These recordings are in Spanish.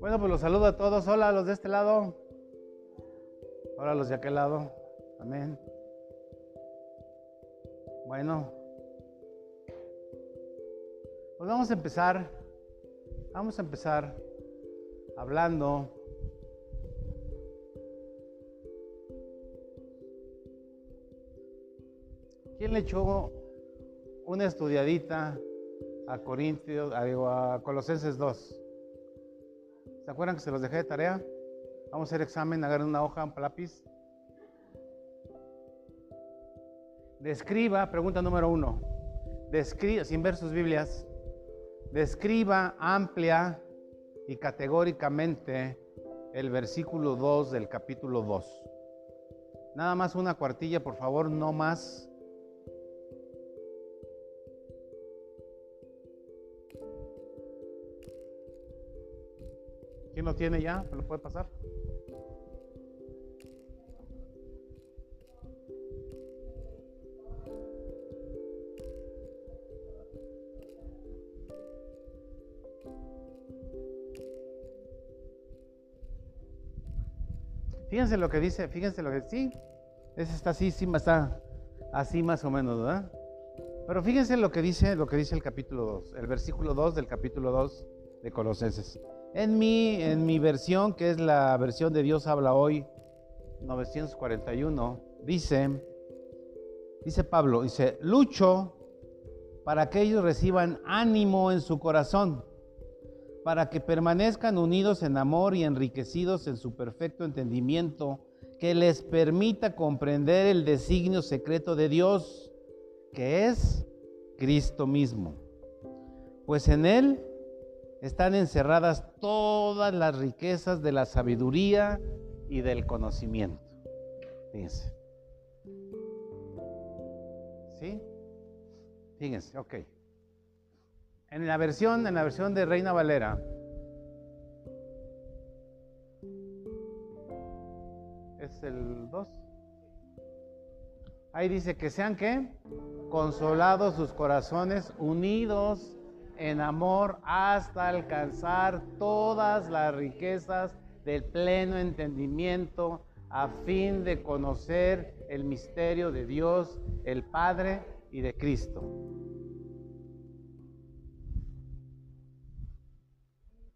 Bueno, pues los saludo a todos. Hola, los de este lado. Hola, los de aquel lado. Amén. Bueno, pues vamos a empezar. Vamos a empezar hablando le echó una estudiadita a Corintios, a, Colosenses 2? ¿Se acuerdan que se los dejé de tarea? Vamos a hacer examen, agarren una hoja, un lápiz. Describa, pregunta número uno. Describa, sin ver sus Biblias, describa amplia y categóricamente el versículo 2 del capítulo 2. Nada más una cuartilla, por favor, no más. ¿Quién lo tiene ya? ¿Me lo puede pasar? Fíjense lo que dice, fíjense lo que sí, ese está así, sí, está así más o menos, ¿verdad? Pero fíjense lo que dice, lo que dice el capítulo 2, el versículo 2 del capítulo 2 de Colosenses. En mi, en mi versión, que es la versión de Dios habla hoy, 941, dice, dice Pablo, dice, lucho para que ellos reciban ánimo en su corazón, para que permanezcan unidos en amor y enriquecidos en su perfecto entendimiento, que les permita comprender el designio secreto de Dios, que es Cristo mismo. Pues en Él están encerradas todas las riquezas de la sabiduría y del conocimiento. Fíjense. ¿Sí? Fíjense, ok. En la versión, en la versión de Reina Valera, es el 2. Ahí dice que sean qué? Consolados sus corazones, unidos en amor hasta alcanzar todas las riquezas del pleno entendimiento a fin de conocer el misterio de Dios, el Padre y de Cristo.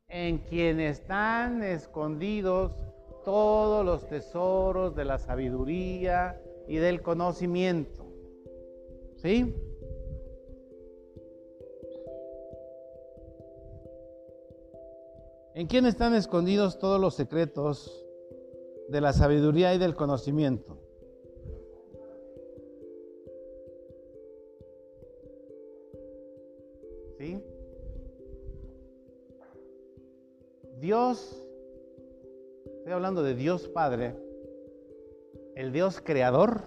En quien están escondidos todos los tesoros de la sabiduría y del conocimiento. ¿Sí? ¿En quién están escondidos todos los secretos de la sabiduría y del conocimiento? ¿Sí? Dios, estoy hablando de Dios Padre, el Dios creador,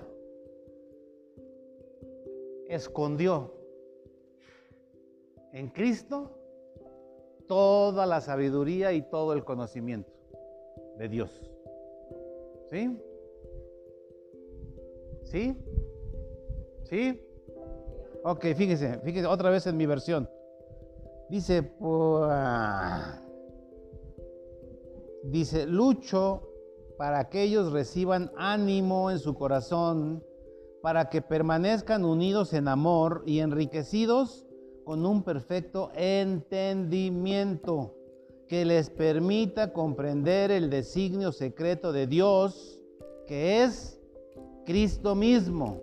escondió en Cristo toda la sabiduría y todo el conocimiento de Dios. ¿Sí? ¿Sí? ¿Sí? Ok, fíjese, fíjese otra vez en mi versión. Dice, dice, lucho para que ellos reciban ánimo en su corazón, para que permanezcan unidos en amor y enriquecidos con un perfecto entendimiento que les permita comprender el designio secreto de Dios, que es Cristo mismo,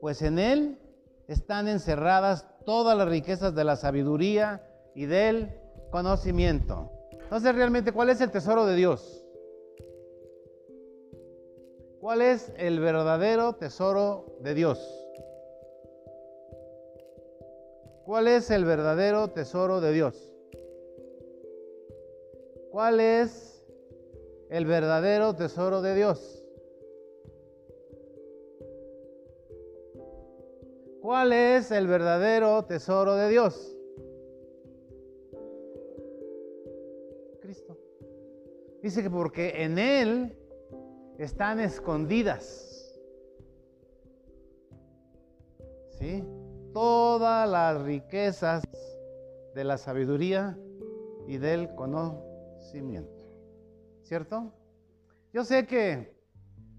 pues en Él están encerradas todas las riquezas de la sabiduría y del conocimiento. Entonces, realmente, ¿cuál es el tesoro de Dios? ¿Cuál es el verdadero tesoro de Dios? ¿Cuál es el verdadero tesoro de Dios? ¿Cuál es el verdadero tesoro de Dios? ¿Cuál es el verdadero tesoro de Dios? Cristo. Dice que porque en Él están escondidas ¿sí? Todas las riquezas de la sabiduría y del conocimiento. ¿Cierto? Yo sé que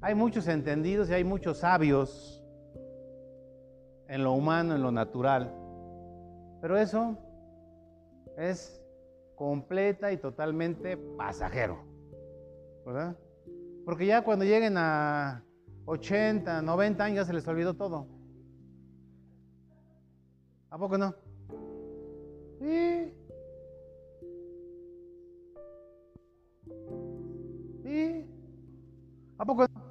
hay muchos entendidos y hay muchos sabios en lo humano, en lo natural, pero eso es completa y totalmente pasajero, ¿verdad? Porque ya cuando lleguen a 80, 90 años ya se les olvidó todo. ¿A poco no? Sí. Sí. ¿A poco no?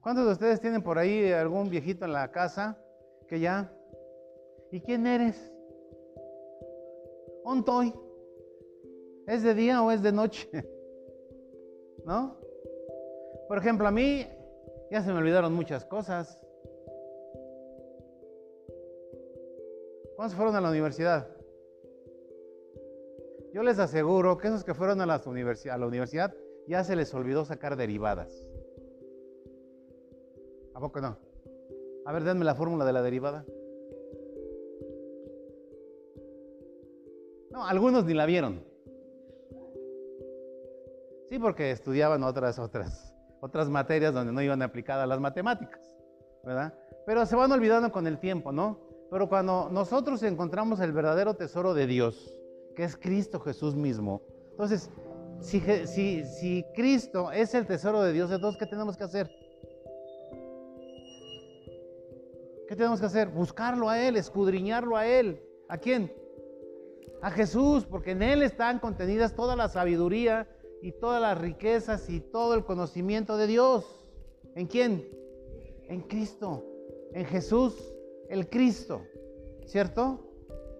¿Cuántos de ustedes tienen por ahí algún viejito en la casa que ya? ¿Y quién eres? ¿Ontoy? ¿Es de día o es de noche? ¿No? Por ejemplo, a mí ya se me olvidaron muchas cosas. ¿Cuántos fueron a la universidad? Yo les aseguro que esos que fueron a, la universidad ya se les olvidó sacar derivadas. ¿A poco no? A ver, denme la fórmula de la derivada. No, algunos ni la vieron. Sí, porque estudiaban otras, otras, otras materias donde no iban aplicadas las matemáticas, ¿verdad? Pero se van olvidando con el tiempo, ¿no? Pero cuando nosotros encontramos el verdadero tesoro de Dios, que es Cristo Jesús mismo, entonces, si, si, si Cristo es el tesoro de Dios, entonces, ¿qué tenemos que hacer? ¿Qué tenemos que hacer? Buscarlo a Él, escudriñarlo a Él. ¿A quién? A Jesús, porque en Él están contenidas toda la sabiduría y todas las riquezas y todo el conocimiento de Dios. ¿En quién? En Cristo, en Jesús, el Cristo, ¿cierto?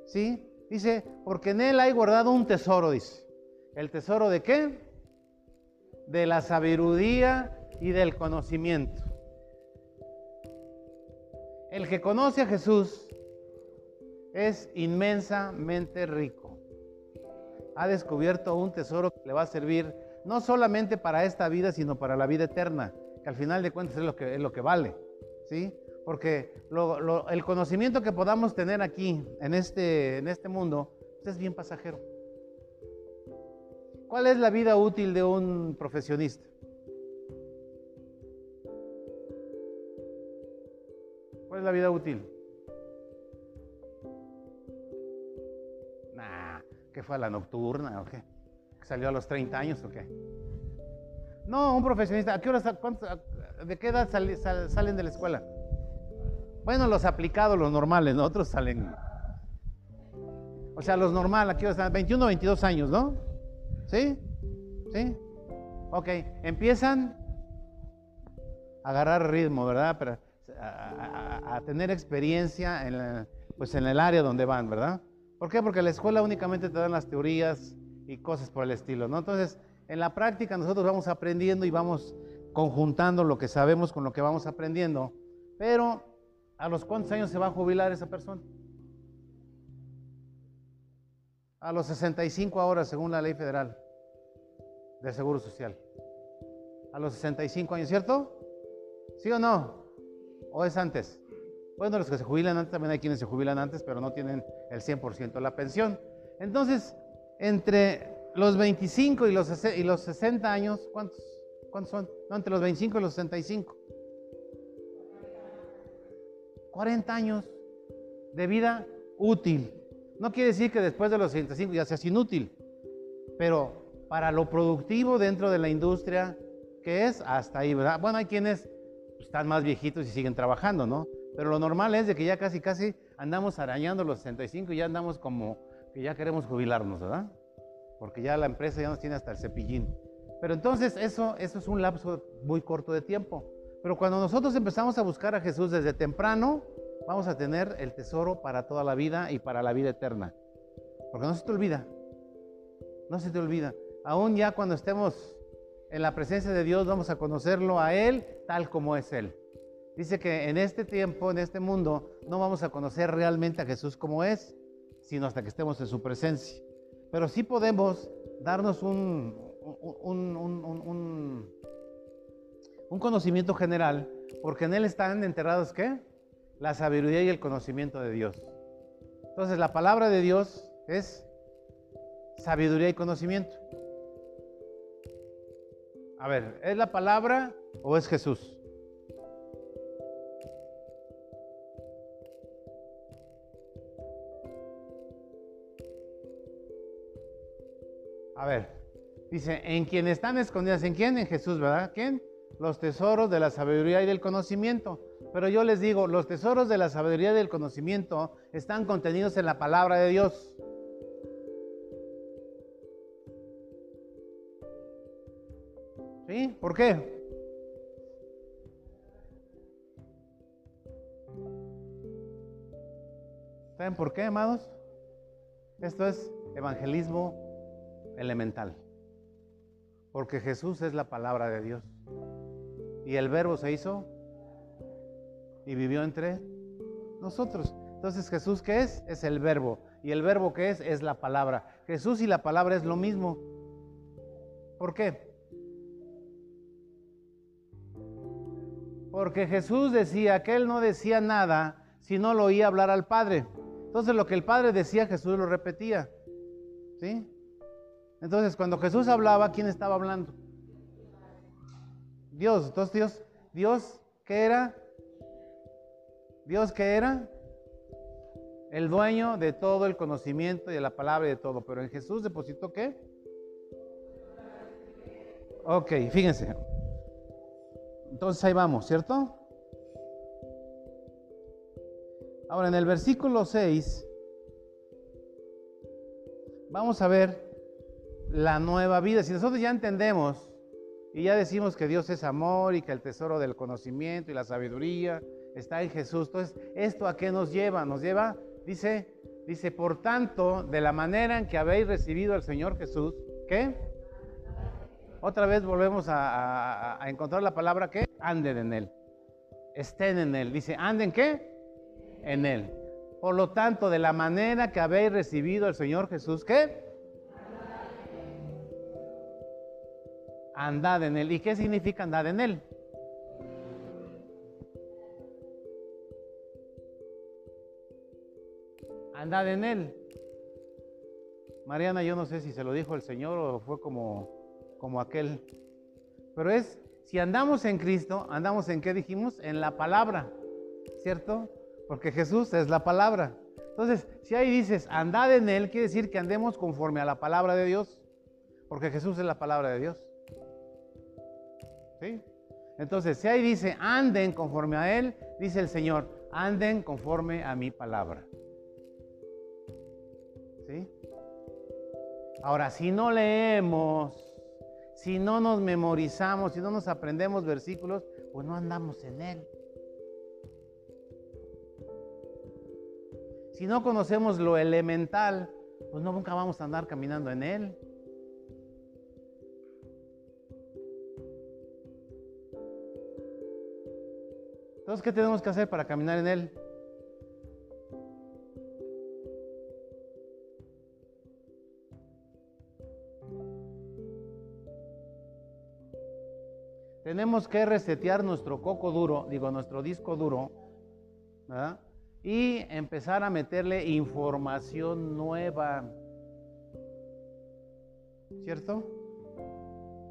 ¿Sí? Dice, porque en Él hay guardado un tesoro, dice. ¿El tesoro de qué? De la sabiduría y del conocimiento. El que conoce a Jesús es inmensamente rico. Ha descubierto un tesoro que le va a servir no solamente para esta vida, sino para la vida eterna, que al final de cuentas es lo que, es lo que vale. ¿sí? Porque el conocimiento que podamos tener aquí, en este, en este mundo, pues es bien pasajero. ¿Cuál es la vida útil de un profesionista? ¿Cuál es la vida útil? Nah, ¿qué fue a la nocturna o qué? ¿Salió a los 30 años o qué? No, un profesionista, ¿a qué hora, ¿de qué edad salen de la escuela? Bueno, los aplicados, los normales, ¿no? Otros salen. O sea, los normales, aquí están 21, 22 años, ¿no? ¿Sí? ¿Sí? Ok, empiezan a agarrar ritmo, ¿verdad? Pero a, tener experiencia en, pues en el área donde van, ¿verdad? ¿Por qué? Porque la escuela únicamente te dan las teorías y cosas por el estilo, ¿no? Entonces, en la práctica nosotros vamos aprendiendo y vamos conjuntando lo que sabemos con lo que vamos aprendiendo, pero ¿a los cuántos años se va a jubilar esa persona? A los 65 ahora, según la ley federal del Seguro Social. A los 65 años, ¿cierto? ¿Sí o no? ¿O es antes? Bueno, los que se jubilan antes, también hay quienes se jubilan antes, pero no tienen el 100% de la pensión. Entonces, entre los 25 y los, y los 60 años, ¿cuántos, ¿cuántos son? No, entre los 25 y los 65. 40 años de vida útil. No quiere decir que después de los 65 ya seas inútil, pero para lo productivo dentro de la industria, que es hasta ahí, ¿verdad? Bueno, hay quienes están más viejitos y siguen trabajando, ¿no? Pero lo normal es de que ya casi, casi andamos arañando los 65 y ya andamos como que ya queremos jubilarnos, ¿verdad? Porque ya la empresa ya nos tiene hasta el cepillín. Pero entonces eso, eso es un lapso muy corto de tiempo. Pero cuando nosotros empezamos a buscar a Jesús desde temprano, vamos a tener el tesoro para toda la vida y para la vida eterna. Porque no se te olvida, no se te olvida. Aún ya cuando estemos en la presencia de Dios vamos a conocerlo a Él tal como es Él. Dice que en este tiempo, en este mundo, no vamos a conocer realmente a Jesús como es, sino hasta que estemos en su presencia. Pero sí podemos darnos un, un, conocimiento general, porque en Él están enterrados, ¿qué? la sabiduría y el conocimiento de Dios. Entonces la palabra de Dios es sabiduría y conocimiento. A ver, ¿es la palabra o es Jesús? A ver, dice, en quien están escondidas, ¿en quién? En Jesús, ¿verdad? ¿Quién? Los tesoros de la sabiduría y del conocimiento. Pero yo les digo, los tesoros de la sabiduría y del conocimiento están contenidos en la palabra de Dios. ¿Sí? ¿Por qué? ¿Saben por qué, amados? Esto es evangelismo elemental. Porque Jesús es la palabra de Dios. Y el verbo se hizo y vivió entre nosotros. Entonces Jesús, ¿qué es? Es el verbo. Y el verbo que es es la palabra. Jesús y la palabra es lo mismo. ¿Por qué? Porque Jesús decía que él no decía nada si no lo oía hablar al Padre. Entonces lo que el Padre decía, Jesús lo repetía. ¿Sí? Entonces, cuando Jesús hablaba, ¿quién estaba hablando? Dios. Entonces, Dios, Dios, ¿qué era? Dios, ¿qué era? El dueño de todo el conocimiento y de la palabra y de todo. Pero en Jesús depositó qué? Ok, fíjense. Entonces ahí vamos, ¿cierto? Ahora en el versículo 6, vamos a ver la nueva vida. Si nosotros ya entendemos y ya decimos que Dios es amor y que el tesoro del conocimiento y la sabiduría está en Jesús, entonces, ¿esto a qué nos lleva? Nos lleva, dice, dice, por tanto, de la manera en que habéis recibido al Señor Jesús, ¿qué? Otra vez volvemos a, encontrar la palabra que anden en Él, estén en Él. Dice, anden qué? En Él. Por lo tanto, de la manera que habéis recibido al Señor Jesús, ¿qué? Andad en él. ¿Y qué significa andar en él? Andad en él. Mariana, yo no sé si se lo dijo el Señor o fue como, como aquel. Pero es, si andamos en Cristo, andamos en qué dijimos? En la palabra, ¿cierto? Porque Jesús es la palabra. Entonces, si ahí dices, andad en Él, quiere decir que andemos conforme a la palabra de Dios, porque Jesús es la palabra de Dios. Entonces, si ahí dice, anden conforme a Él, dice el Señor, anden conforme a mi palabra. Ahora, si no leemos, si no nos memorizamos, si no nos aprendemos versículos, pues no andamos en Él. Si no conocemos lo elemental, pues no nunca vamos a andar caminando en Él. ¿Qué tenemos que hacer para caminar en Él? Tenemos que resetear nuestro coco duro, digo, nuestro disco duro. Y empezar a meterle información nueva. ¿Cierto?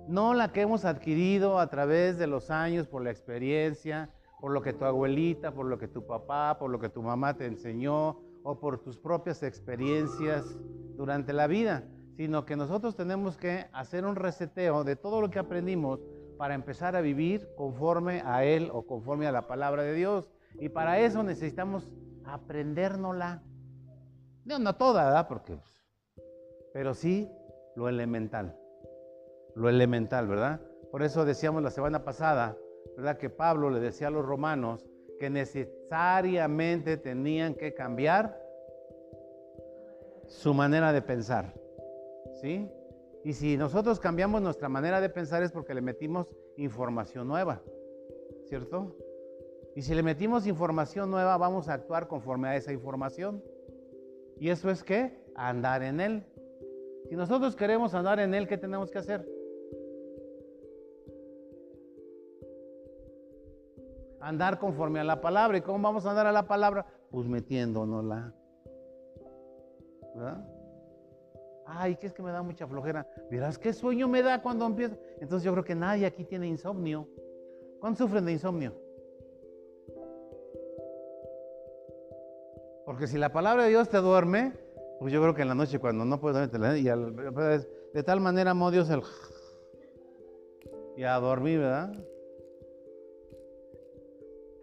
No la que hemos adquirido a través de los años por la experiencia, por lo que tu abuelita, por lo que tu papá, por lo que tu mamá te enseñó o por tus propias experiencias durante la vida, sino que nosotros tenemos que hacer un reseteo de todo lo que aprendimos para empezar a vivir conforme a Él o conforme a la palabra de Dios. Y para eso necesitamos aprendérnosla. No, no toda, ¿verdad? Porque, pues, pero sí lo elemental. Lo elemental, ¿verdad? Por eso decíamos la semana pasada ¿verdad? Que Pablo le decía a los romanos que necesariamente tenían que cambiar su manera de pensar. ¿Sí? Y si nosotros cambiamos nuestra manera de pensar es porque le metimos información nueva, ¿cierto? Y si le metimos información nueva, vamos a actuar conforme a esa información. ¿Y eso es qué? Andar en Él. Si nosotros queremos andar en Él, ¿qué tenemos que hacer? Andar conforme a la palabra. ¿Y cómo vamos a andar a la palabra? Pues metiéndonosla. ¿Verdad? Ay, que es que me da mucha flojera. Verás qué sueño me da cuando empiezo. Entonces yo creo que nadie aquí tiene insomnio. ¿Cuántos sufren de insomnio? Porque si la palabra de Dios te duerme, pues yo creo que en la noche cuando no puedes dormir, y de tal manera amó Dios el... Y a dormir, ¿verdad?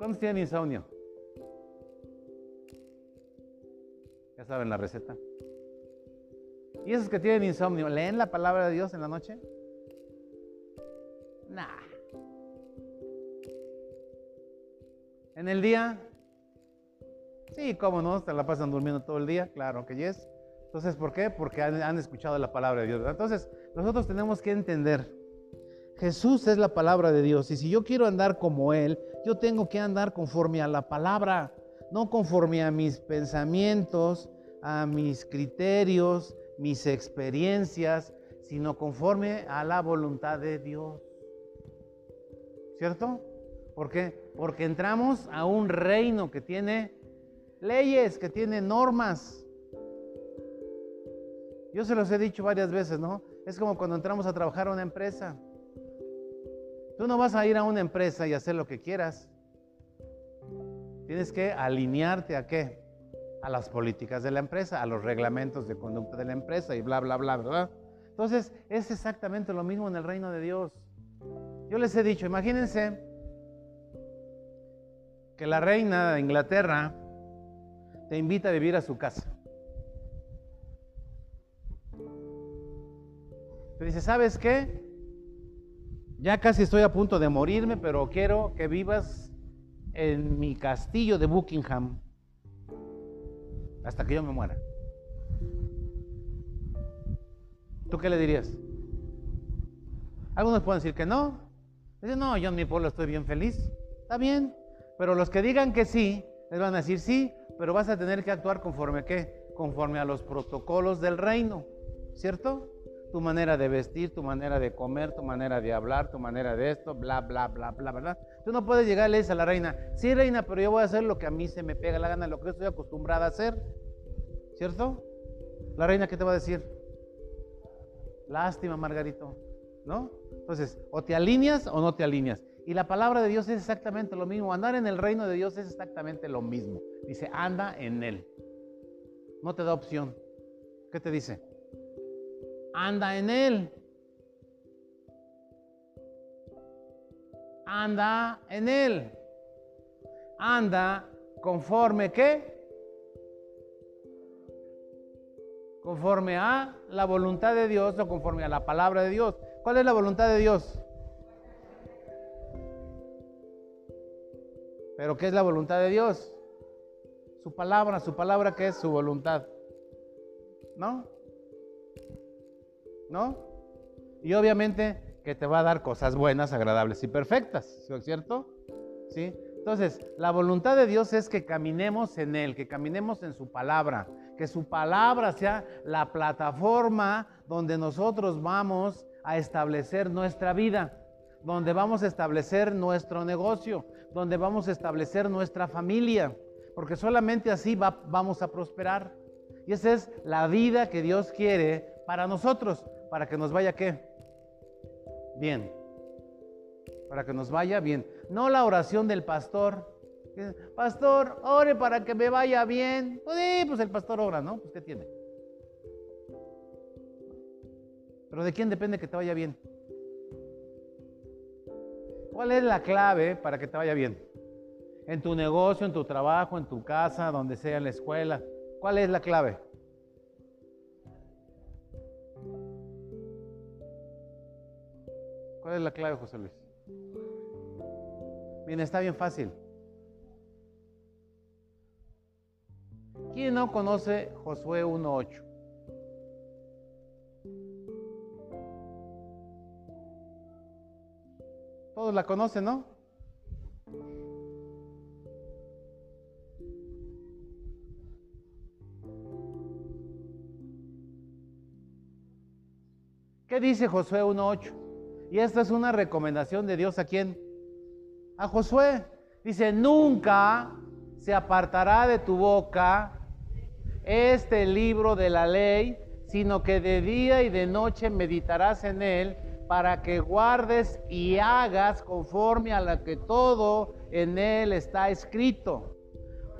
¿Cuántos tienen insomnio? Ya saben la receta. ¿Y esos que tienen insomnio, leen la palabra de Dios en la noche? Nah. ¿En el día? Sí, cómo no, se la pasan durmiendo todo el día, claro que yes. Entonces, ¿por qué? Porque han, han escuchado la palabra de Dios. Entonces, nosotros tenemos que entender Jesús es la palabra de Dios y si yo quiero andar como Él, yo tengo que andar conforme a la palabra, no conforme a mis pensamientos, a mis criterios, mis experiencias, sino conforme a la voluntad de Dios. ¿Cierto? ¿Por qué? Porque entramos a un reino que tiene leyes, que tiene normas. Yo se los he dicho varias veces, ¿no? Es como cuando entramos a trabajar a una empresa. Tú no vas a ir a una empresa y hacer lo que quieras. Tienes que alinearte a qué? A las políticas de la empresa, a los reglamentos de conducta de la empresa y bla, bla, bla, ¿verdad? Entonces, es exactamente lo mismo en el reino de Dios. Yo les he dicho, imagínense que la reina de Inglaterra te invita a vivir a su casa. Te dice, ¿sabes qué? Ya casi estoy a punto de morirme, pero quiero que vivas en mi castillo de Buckingham hasta que yo me muera. ¿Tú qué le dirías? Algunos pueden decir que no. Dicen, no, yo en mi pueblo estoy bien feliz. Está bien. Pero los que digan que sí, les van a decir sí, pero vas a tener que actuar conforme a qué? Conforme a los protocolos del reino. ¿Cierto? Tu manera de vestir, tu manera de comer, tu manera de hablar, tu manera de esto, bla, bla, bla, bla, ¿verdad? Tú no puedes llegar y le dices a la reina, sí, reina, pero yo voy a hacer lo que a mí se me pega la gana, lo que estoy acostumbrada a hacer, ¿cierto? La reina, ¿qué te va a decir? Lástima, Margarito, ¿no? Entonces, o te alineas o no te alineas. Y la palabra de Dios es exactamente lo mismo. Andar en el reino de Dios es exactamente lo mismo. Dice, anda en él. No te da opción. ¿Qué te dice? Anda en Él. Anda en Él. Anda conforme qué? Conforme a la voluntad de Dios o conforme a la palabra de Dios. ¿Cuál es la voluntad de Dios? Pero ¿qué es la voluntad de Dios? Su palabra, su palabra que es su voluntad. ¿No? ¿No? Y obviamente que te va a dar cosas buenas, agradables y perfectas, ¿cierto? ¿Sí? Entonces, la voluntad de Dios es que caminemos en Él, que caminemos en su palabra, que su palabra sea la plataforma donde nosotros vamos a establecer nuestra vida, donde vamos a establecer nuestro negocio, donde vamos a establecer nuestra familia, porque solamente así vamos a prosperar. Y esa es la vida que Dios quiere para nosotros para que nos vaya qué? Bien. Para que nos vaya bien. No la oración del pastor. Pastor, ore para que me vaya bien. Pues, pues el pastor ora, ¿no? Pues ¿qué tiene? Pero ¿de quién depende que te vaya bien? ¿Cuál es la clave para que te vaya bien? En tu negocio, en tu trabajo, en tu casa, donde sea, en la escuela. ¿Cuál es la clave? ¿Cuál es la clave, José Luis? Bien, está bien fácil. ¿Quién no conoce Josué 1.8? Todos la conocen, ¿no? ¿Qué dice Josué 1.8? Y esta es una recomendación de Dios a quién? A Josué. Dice, nunca se apartará de tu boca este libro de la ley, sino que de día y de noche meditarás en él para que guardes y hagas conforme a lo que todo en él está escrito.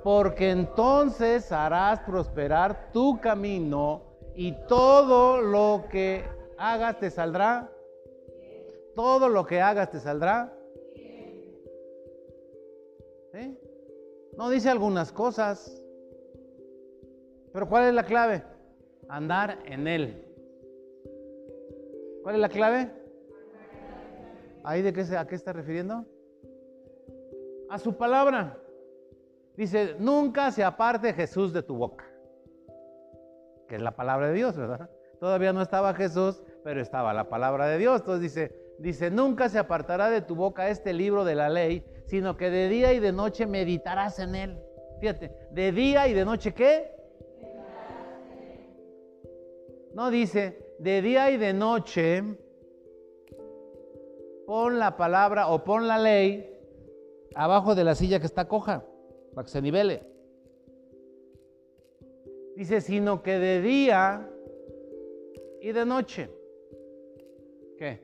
Porque entonces harás prosperar tu camino y todo lo que hagas te saldrá. Todo lo que hagas te saldrá. No dice algunas cosas. Pero ¿cuál es la clave? Andar en Él. ¿Cuál es la clave? ¿Ahí de qué, a qué está refiriendo? A su palabra. Dice, nunca se aparte Jesús de tu boca. Que es la palabra de Dios, ¿verdad? Todavía no estaba Jesús, pero estaba la palabra de Dios. Entonces dice, dice, nunca se apartará de tu boca este libro de la ley, sino que de día y de noche meditarás en él. Fíjate, de día y de noche ¿qué? No dice, de día y de noche pon la palabra o pon la ley abajo de la silla que está coja, para que se nivele. Dice, sino que de día y de noche, ¿qué?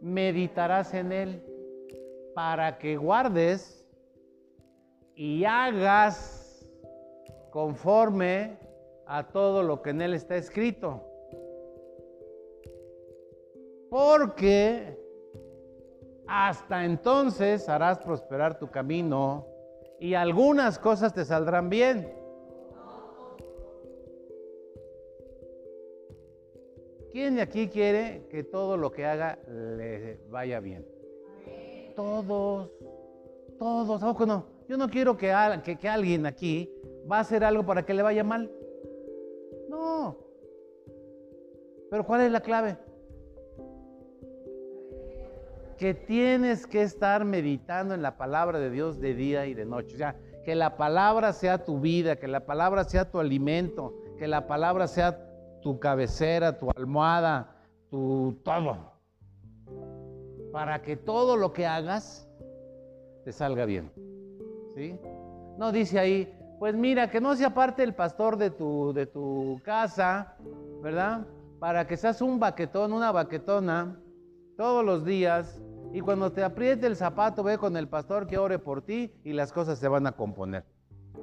Meditarás en él para que guardes y hagas conforme a todo lo que en él está escrito. Porque hasta entonces harás prosperar tu camino y algunas cosas te saldrán bien. ¿Quién de aquí quiere que todo lo que haga le vaya bien? Todos, todos, ¿a no? Yo no quiero que, que alguien aquí va a hacer algo para que le vaya mal. No. Pero ¿cuál es la clave? Que tienes que estar meditando en la palabra de Dios de día y de noche. O sea, que la palabra sea tu vida, que la palabra sea tu alimento, que la palabra sea tu cabecera, tu almohada, tu todo. Para que todo lo que hagas te salga bien. ¿Sí? No dice ahí, pues mira, que no sea parte el pastor de tu, de tu casa, ¿verdad? Para que seas un baquetón, una baquetona, todos los días. Y cuando te apriete el zapato, ve con el pastor que ore por ti y las cosas se van a componer.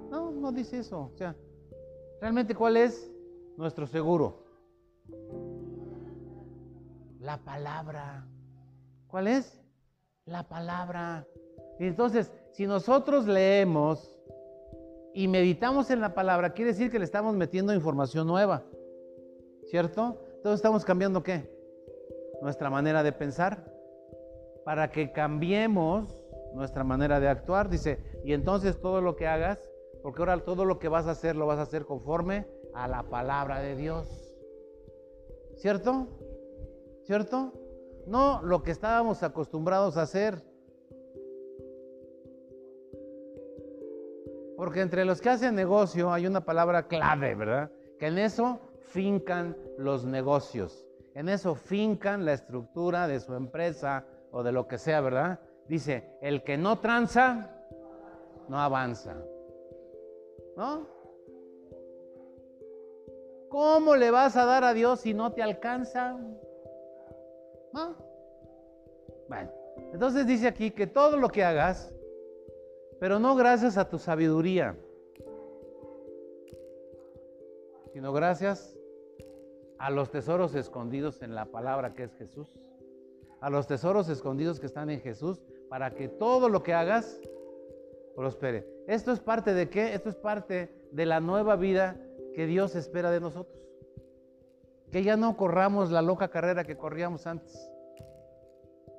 No, no dice eso. O sea, realmente cuál es nuestro seguro. La palabra. ¿Cuál es? La palabra. Y entonces, si nosotros leemos y meditamos en la palabra, quiere decir que le estamos metiendo información nueva. ¿Cierto? Entonces estamos cambiando qué? Nuestra manera de pensar. Para que cambiemos nuestra manera de actuar. Dice, y entonces todo lo que hagas, porque ahora todo lo que vas a hacer lo vas a hacer conforme a la palabra de Dios. ¿Cierto? ¿Cierto? No lo que estábamos acostumbrados a hacer. Porque entre los que hacen negocio hay una palabra clave, ¿verdad? Que en eso fincan los negocios. En eso fincan la estructura de su empresa o de lo que sea, ¿verdad? Dice, el que no tranza, no avanza. ¿No? ¿Cómo le vas a dar a Dios si no te alcanza? ¿No? Bueno, entonces dice aquí que todo lo que hagas, pero no gracias a tu sabiduría, sino gracias a los tesoros escondidos en la palabra que es Jesús. A los tesoros escondidos que están en Jesús para que todo lo que hagas prospere. ¿Esto es parte de qué? Esto es parte de la nueva vida que Dios espera de nosotros. Que ya no corramos la loca carrera que corríamos antes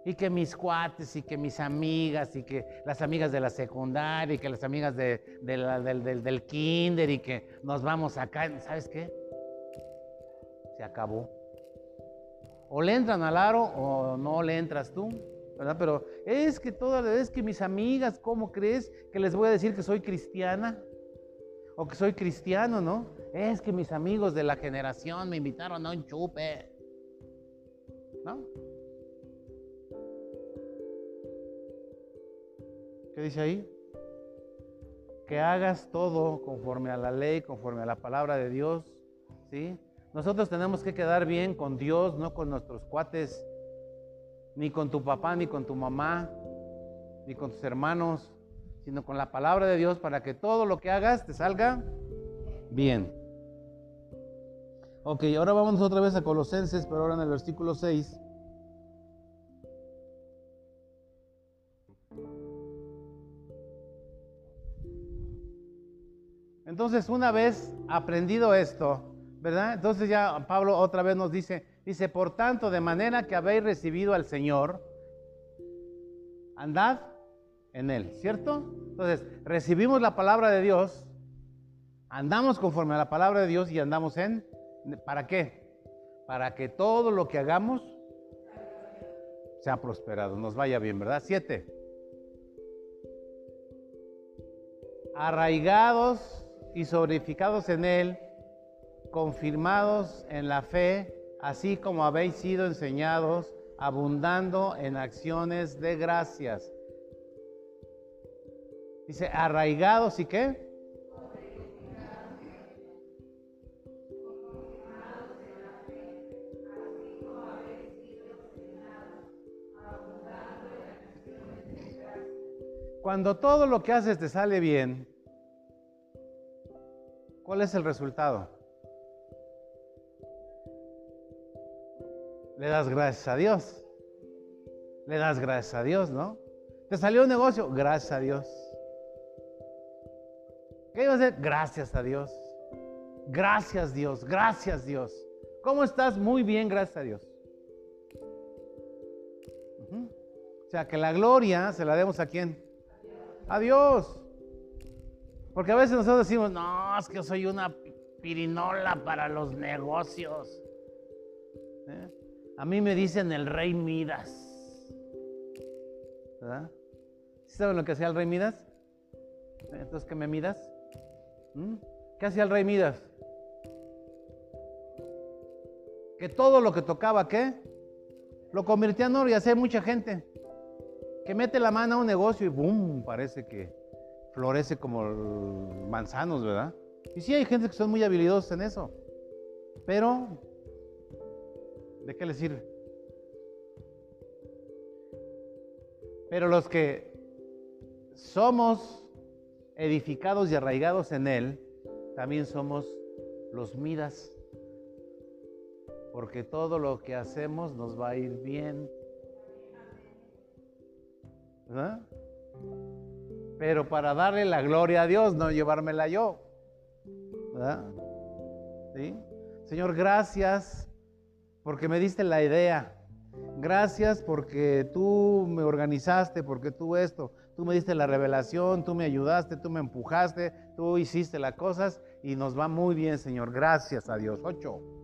y que mis cuates y que mis amigas y que las amigas de la secundaria y que las amigas del, del, kinder y que nos vamos acá, ¿sabes qué? Se acabó. O le entran al aro o no le entras tú, ¿verdad? Pero es que toda vez que mis amigas, ¿cómo crees que les voy a decir que soy cristiana? O que soy cristiano, ¿no? Es que mis amigos de la generación me invitaron a un chupe. ¿No? ¿Qué dice ahí? Que hagas todo conforme a la ley, conforme a la palabra de Dios, ¿sí? Nosotros tenemos que quedar bien con Dios, no con nuestros cuates, ni con tu papá, ni con tu mamá, ni con tus hermanos, sino con la palabra de Dios para que todo lo que hagas te salga bien. Ok, ahora vamos otra vez a Colosenses, pero ahora en el versículo 6. Entonces, una vez aprendido esto, ¿verdad? Entonces ya Pablo otra vez nos dice, dice, por tanto, de manera que habéis recibido al Señor, andad en Él, ¿cierto? Entonces, recibimos la palabra de Dios, andamos conforme a la palabra de Dios y andamos en, ¿para qué? Para que todo lo que hagamos sea prosperado, nos vaya bien, ¿verdad? Siete. Arraigados y sobreficados en Él, confirmados en la fe, así como habéis sido enseñados, abundando en acciones de gracias. Dice, arraigados y qué? Cuando todo lo que haces te sale bien, ¿cuál es el resultado? Le das gracias a Dios. Le das gracias a Dios, ¿no? Te salió un negocio, gracias a Dios. ¿Qué iba a hacer? Gracias a Dios. Gracias Dios, gracias Dios. ¿Cómo estás? Muy bien, gracias a Dios. O sea, que la gloria se la demos a quién? A Dios. Porque a veces nosotros decimos, no, es que soy una pirinola para los negocios. ¿Eh? A mí me dicen el rey Midas. ¿Verdad? ¿Saben lo que hacía el rey Midas? Entonces, ¿qué me midas? ¿Mm? ¿Qué hacía el rey Midas? Que todo lo que tocaba, ¿qué? Lo convirtió en oro y hace mucha gente que mete la mano a un negocio y ¡boom! Parece que florece como manzanos, ¿verdad? Y sí hay gente que son muy habilidosos en eso. Pero, ¿de qué les sirve? Pero los que somos edificados y arraigados en Él, también somos los midas, porque todo lo que hacemos nos va a ir bien. Pero para darle la gloria a Dios, no llevármela yo. ¿Sí? Señor, gracias porque me diste la idea. Gracias porque tú me organizaste, porque tú esto. Tú me diste la revelación, tú me ayudaste, tú me empujaste, tú hiciste las cosas y nos va muy bien, Señor. Gracias a Dios. Ocho.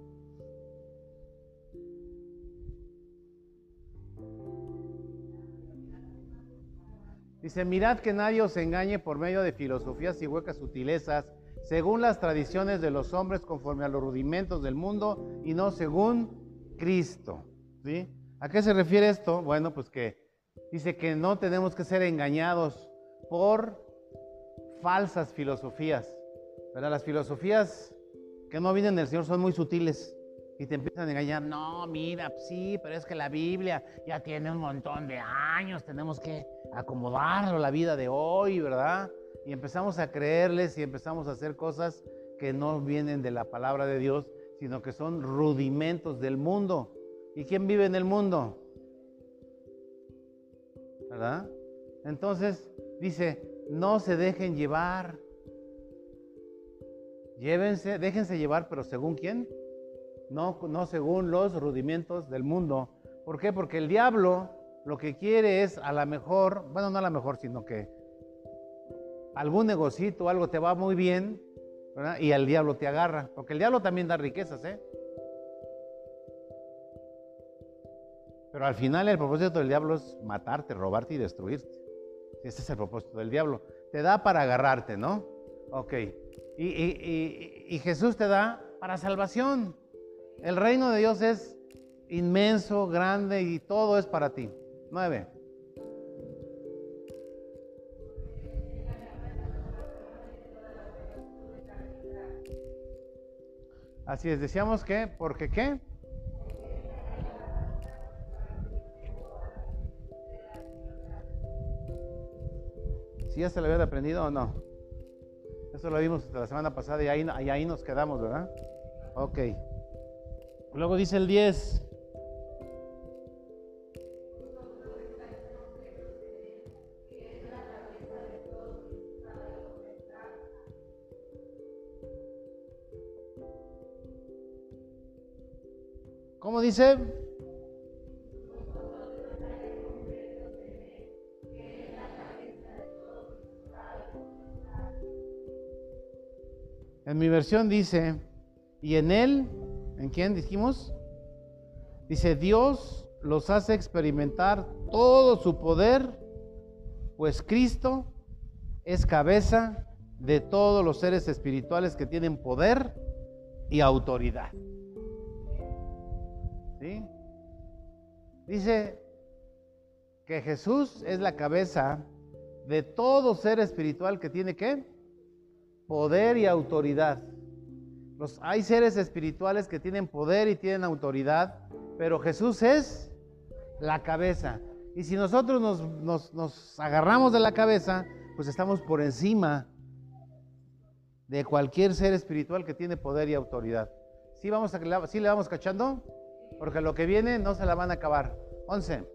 Dice, mirad que nadie os engañe por medio de filosofías y huecas sutilezas, según las tradiciones de los hombres conforme a los rudimentos del mundo y no según Cristo. ¿Sí? ¿A qué se refiere esto? Bueno, pues que Dice que no tenemos que ser engañados por falsas filosofías. ¿verdad? Las filosofías que no vienen del Señor son muy sutiles y te empiezan a engañar. No, mira, sí, pero es que la Biblia ya tiene un montón de años, tenemos que acomodarlo la vida de hoy, ¿verdad? Y empezamos a creerles y empezamos a hacer cosas que no vienen de la palabra de Dios, sino que son rudimentos del mundo. ¿Y quién vive en el mundo? ¿verdad? Entonces dice, no se dejen llevar. Llévense, déjense llevar, pero según quién? No, no según los rudimentos del mundo. ¿Por qué? Porque el diablo lo que quiere es a la mejor, bueno, no a la mejor, sino que algún negocito, algo te va muy bien. Y el diablo te agarra. Porque el diablo también da riquezas, ¿eh? Pero al final el propósito del diablo es matarte, robarte y destruirte. Ese es el propósito del diablo. Te da para agarrarte, ¿no? Ok. Y, Jesús te da para salvación. El reino de Dios es inmenso, grande y todo es para ti. Nueve. Así es, decíamos que, porque qué? Si ¿Sí ya se lo habían aprendido o no. Eso lo vimos la semana pasada y ahí, y ahí nos quedamos, ¿verdad? Ok. Luego dice el 10. ¿Cómo dice? En mi versión dice, y en él, ¿en quién dijimos? Dice, Dios los hace experimentar todo su poder, pues Cristo es cabeza de todos los seres espirituales que tienen poder y autoridad. ¿Sí? Dice que Jesús es la cabeza de todo ser espiritual que tiene qué? poder y autoridad. Los, hay seres espirituales que tienen poder y tienen autoridad, pero Jesús es la cabeza. Y si nosotros nos, agarramos de la cabeza, pues estamos por encima de cualquier ser espiritual que tiene poder y autoridad. ¿Sí, vamos a, ¿Sí le vamos cachando? Porque lo que viene no se la van a acabar. 11.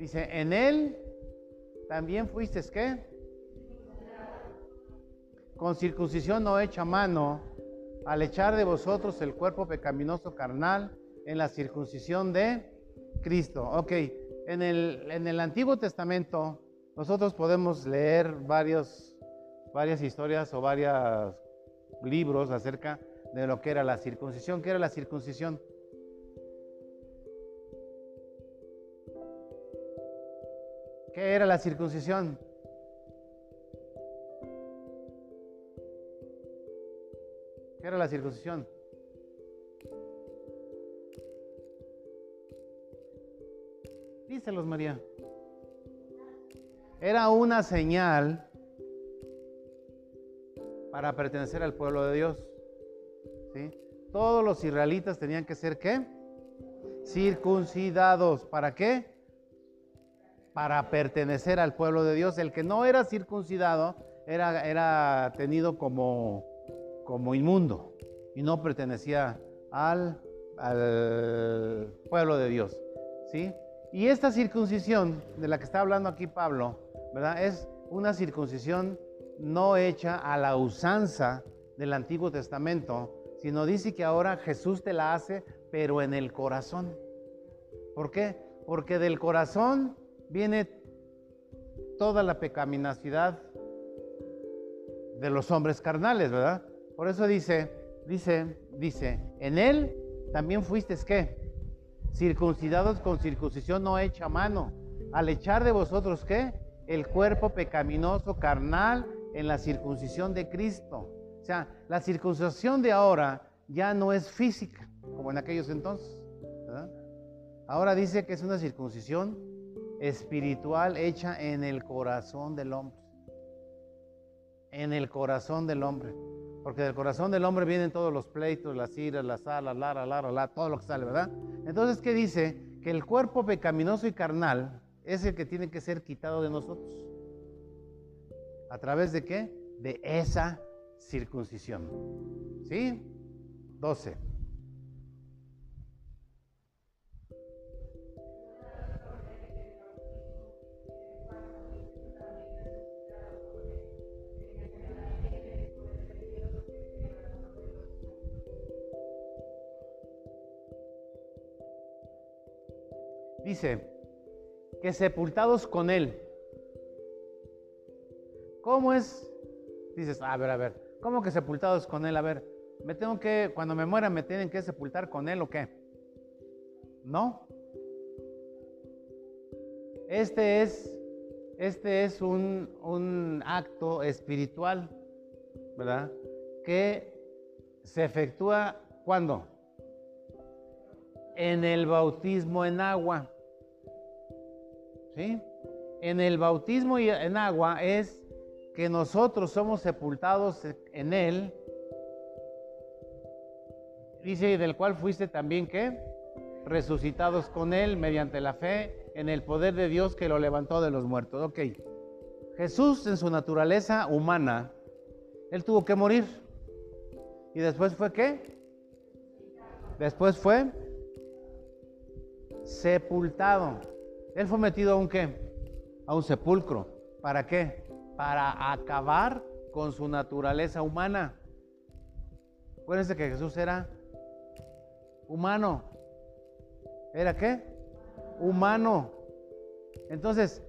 Dice, en él también fuiste, ¿qué? Con circuncisión no hecha mano, al echar de vosotros el cuerpo pecaminoso carnal en la circuncisión de Cristo. Ok, en el, en el Antiguo Testamento nosotros podemos leer varios, varias historias o varios libros acerca de lo que era la circuncisión. ¿Qué era la circuncisión? ¿Qué era la circuncisión? ¿Qué era la circuncisión? Díselos, María. Era una señal para pertenecer al pueblo de Dios. ¿sí? Todos los israelitas tenían que ser qué? Circuncidados. ¿Para qué? Para pertenecer al pueblo de Dios. El que no era circuncidado era, era tenido como, como inmundo y no pertenecía al, al pueblo de Dios. ¿sí? Y esta circuncisión de la que está hablando aquí Pablo, ¿verdad? Es una circuncisión no hecha a la usanza del Antiguo Testamento, sino dice que ahora Jesús te la hace, pero en el corazón. ¿Por qué? Porque del corazón viene toda la pecaminosidad de los hombres carnales, ¿verdad? Por eso dice, dice, dice, en él también fuiste qué? Circuncidados con circuncisión no hecha mano, al echar de vosotros qué? El cuerpo pecaminoso carnal en la circuncisión de Cristo. O sea, la circuncisión de ahora ya no es física, como en aquellos entonces. Ahora dice que es una circuncisión espiritual hecha en el corazón del hombre. En el corazón del hombre. Porque del corazón del hombre vienen todos los pleitos, las iras, las alas, la, la, la, la, todo lo que sale, ¿verdad? Entonces, ¿qué dice? Que el cuerpo pecaminoso y carnal es el que tiene que ser quitado de nosotros. ¿A través de qué? De esa circuncisión. ¿Sí? 12. Dice que sepultados con Él. ¿Cómo es? Dices, a ver, a ver, ¿cómo que sepultados con Él? A ver, me tengo que, cuando me muera, me tienen que sepultar con Él o qué? No. Este es, este es un, un acto espiritual, ¿verdad? que se efectúa ¿cuándo? En el bautismo en agua. ¿Sí? En el bautismo en agua es que nosotros somos sepultados en él. Dice, del cual fuiste también que resucitados con él mediante la fe en el poder de Dios que lo levantó de los muertos. Ok. Jesús en su naturaleza humana, él tuvo que morir. ¿Y después fue qué? Después fue sepultado. Él fue metido a un qué? A un sepulcro. ¿Para qué? Para acabar con su naturaleza humana. Acuérdense que Jesús era humano. ¿Era qué? Humano. Entonces,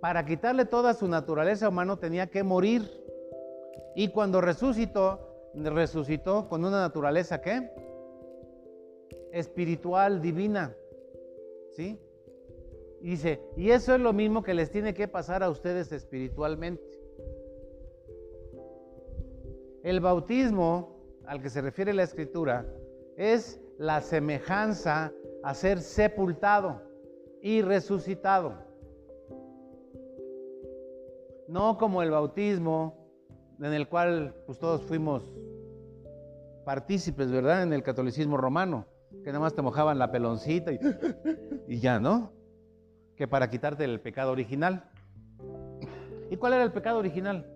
para quitarle toda su naturaleza humana tenía que morir. Y cuando resucitó, resucitó con una naturaleza ¿qué? Espiritual, divina. ¿Sí? Dice, y eso es lo mismo que les tiene que pasar a ustedes espiritualmente. El bautismo al que se refiere la escritura es la semejanza a ser sepultado y resucitado. No como el bautismo en el cual pues, todos fuimos partícipes, ¿verdad? En el catolicismo romano, que nada más te mojaban la peloncita y, y ya, ¿no? Que para quitarte el pecado original. ¿Y cuál era el pecado original?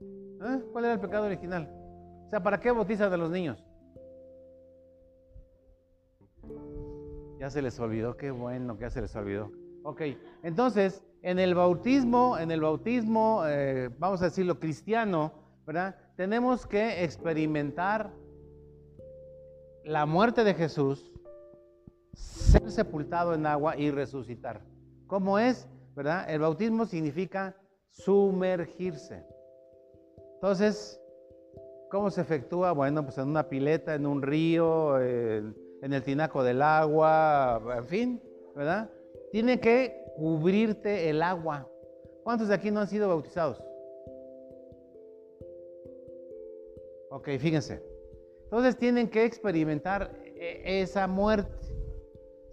¿Eh? ¿Cuál era el pecado original? O sea, ¿para qué bautizas a los niños? Ya se les olvidó, qué bueno que ya se les olvidó. Ok, entonces, en el bautismo, en el bautismo, eh, vamos a decirlo, cristiano, ¿verdad? Tenemos que experimentar la muerte de Jesús, ser sepultado en agua y resucitar. ¿Cómo es? ¿Verdad? El bautismo significa sumergirse. Entonces, ¿cómo se efectúa? Bueno, pues en una pileta, en un río, en en el tinaco del agua, en fin, ¿verdad? Tiene que cubrirte el agua. ¿Cuántos de aquí no han sido bautizados? Ok, fíjense. Entonces tienen que experimentar e, esa muerte.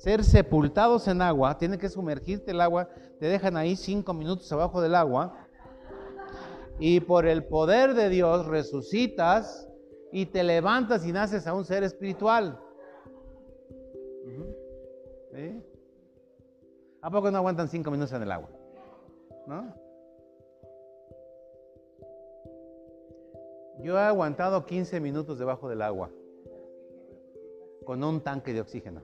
Ser sepultados en agua, tienen que sumergirte el agua, te dejan ahí cinco minutos abajo del agua y por el poder de Dios resucitas y te levantas y naces a un ser espiritual. ¿A poco no aguantan cinco minutos en el agua? ¿No? Yo he aguantado 15 minutos debajo del agua con un tanque de oxígeno.